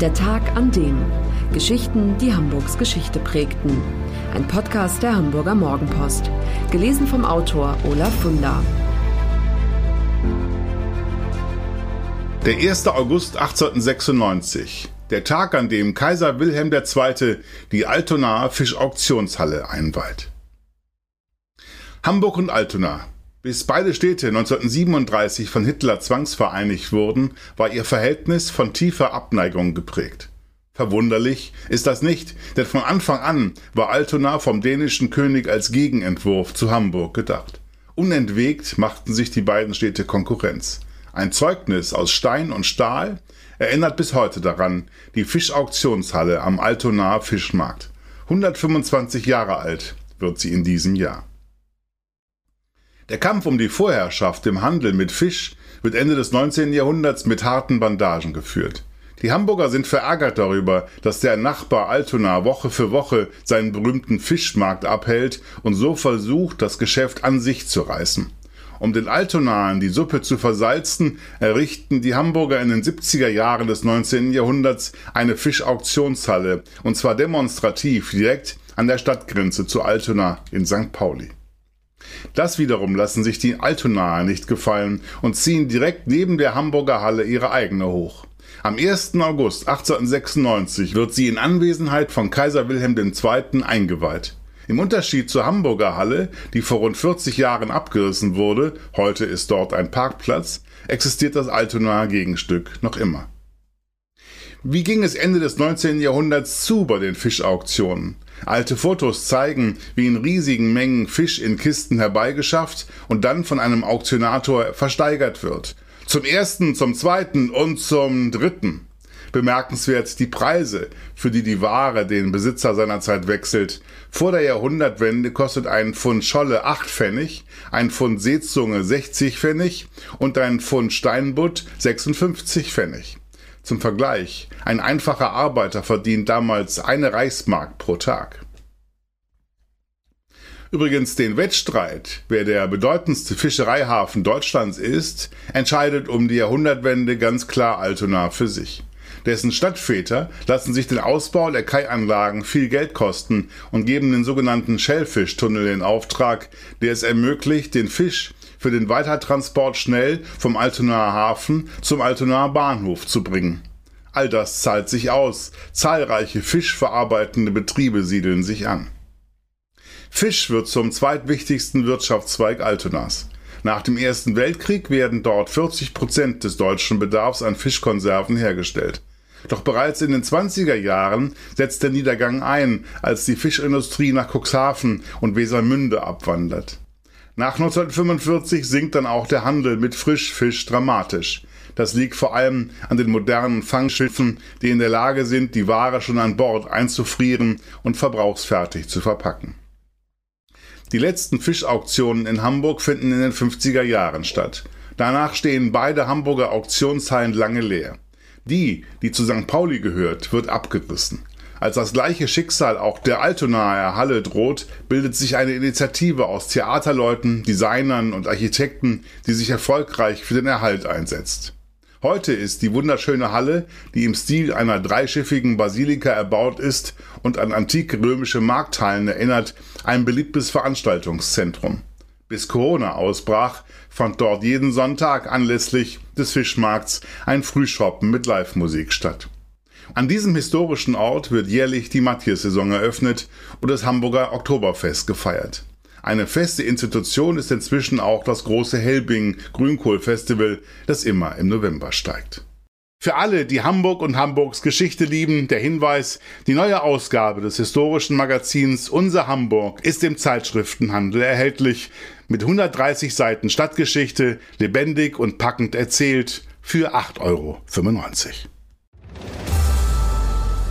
Der Tag an dem. Geschichten, die Hamburgs Geschichte prägten. Ein Podcast der Hamburger Morgenpost. Gelesen vom Autor Olaf Funder. Der 1. August 1896. Der Tag, an dem Kaiser Wilhelm II. die Altonaer Fischauktionshalle einweiht. Hamburg und Altona, bis beide Städte 1937 von Hitler zwangsvereinigt wurden, war ihr Verhältnis von tiefer Abneigung geprägt. Verwunderlich ist das nicht, denn von Anfang an war Altona vom dänischen König als Gegenentwurf zu Hamburg gedacht. Unentwegt machten sich die beiden Städte Konkurrenz. Ein Zeugnis aus Stein und Stahl erinnert bis heute daran die Fischauktionshalle am Altonaer Fischmarkt. 125 Jahre alt wird sie in diesem Jahr. Der Kampf um die Vorherrschaft im Handel mit Fisch wird Ende des 19. Jahrhunderts mit harten Bandagen geführt. Die Hamburger sind verärgert darüber, dass der Nachbar Altona Woche für Woche seinen berühmten Fischmarkt abhält und so versucht, das Geschäft an sich zu reißen. Um den Altonaren die Suppe zu versalzen, errichten die Hamburger in den 70er Jahren des 19. Jahrhunderts eine Fischauktionshalle, und zwar demonstrativ direkt an der Stadtgrenze zu Altona in St. Pauli. Das wiederum lassen sich die Altonaer nicht gefallen und ziehen direkt neben der Hamburger Halle ihre eigene hoch. Am 1. August 1896 wird sie in Anwesenheit von Kaiser Wilhelm II. eingeweiht. Im Unterschied zur Hamburger Halle, die vor rund 40 Jahren abgerissen wurde, heute ist dort ein Parkplatz, existiert das Altonaer Gegenstück noch immer. Wie ging es Ende des 19. Jahrhunderts zu bei den Fischauktionen? Alte Fotos zeigen, wie in riesigen Mengen Fisch in Kisten herbeigeschafft und dann von einem Auktionator versteigert wird. Zum ersten, zum zweiten und zum dritten. Bemerkenswert die Preise, für die die Ware den Besitzer seinerzeit wechselt. Vor der Jahrhundertwende kostet ein Pfund Scholle 8 Pfennig, ein Pfund Seezunge 60 Pfennig und ein Pfund Steinbutt 56 Pfennig. Zum Vergleich, ein einfacher Arbeiter verdient damals eine Reichsmark pro Tag. Übrigens den Wettstreit, wer der bedeutendste Fischereihafen Deutschlands ist, entscheidet um die Jahrhundertwende ganz klar Altona für sich. Dessen Stadtväter lassen sich den Ausbau der Kaianlagen viel Geld kosten und geben den sogenannten Schellfischtunnel in Auftrag, der es ermöglicht, den Fisch für den Weitertransport schnell vom Altonaer Hafen zum Altonaer Bahnhof zu bringen. All das zahlt sich aus. Zahlreiche fischverarbeitende Betriebe siedeln sich an. Fisch wird zum zweitwichtigsten Wirtschaftszweig Altonas. Nach dem Ersten Weltkrieg werden dort 40 Prozent des deutschen Bedarfs an Fischkonserven hergestellt. Doch bereits in den 20er Jahren setzt der Niedergang ein, als die Fischindustrie nach Cuxhaven und Wesermünde abwandert. Nach 1945 sinkt dann auch der Handel mit Frischfisch dramatisch. Das liegt vor allem an den modernen Fangschiffen, die in der Lage sind, die Ware schon an Bord einzufrieren und verbrauchsfertig zu verpacken. Die letzten Fischauktionen in Hamburg finden in den 50er Jahren statt. Danach stehen beide Hamburger Auktionshallen lange leer. Die, die zu St. Pauli gehört, wird abgerissen. Als das gleiche Schicksal auch der Altonaer Halle droht, bildet sich eine Initiative aus Theaterleuten, Designern und Architekten, die sich erfolgreich für den Erhalt einsetzt. Heute ist die wunderschöne Halle, die im Stil einer dreischiffigen Basilika erbaut ist und an antike römische Markthallen erinnert, ein beliebtes Veranstaltungszentrum. Bis Corona ausbrach, fand dort jeden Sonntag anlässlich des Fischmarkts ein Frühschoppen mit Live-Musik statt. An diesem historischen Ort wird jährlich die Matthias-Saison eröffnet und das Hamburger Oktoberfest gefeiert. Eine feste Institution ist inzwischen auch das große Helbing Grünkohl-Festival, das immer im November steigt. Für alle, die Hamburg und Hamburgs Geschichte lieben, der Hinweis, die neue Ausgabe des historischen Magazins Unser Hamburg ist im Zeitschriftenhandel erhältlich, mit 130 Seiten Stadtgeschichte, lebendig und packend erzählt, für 8,95 Euro.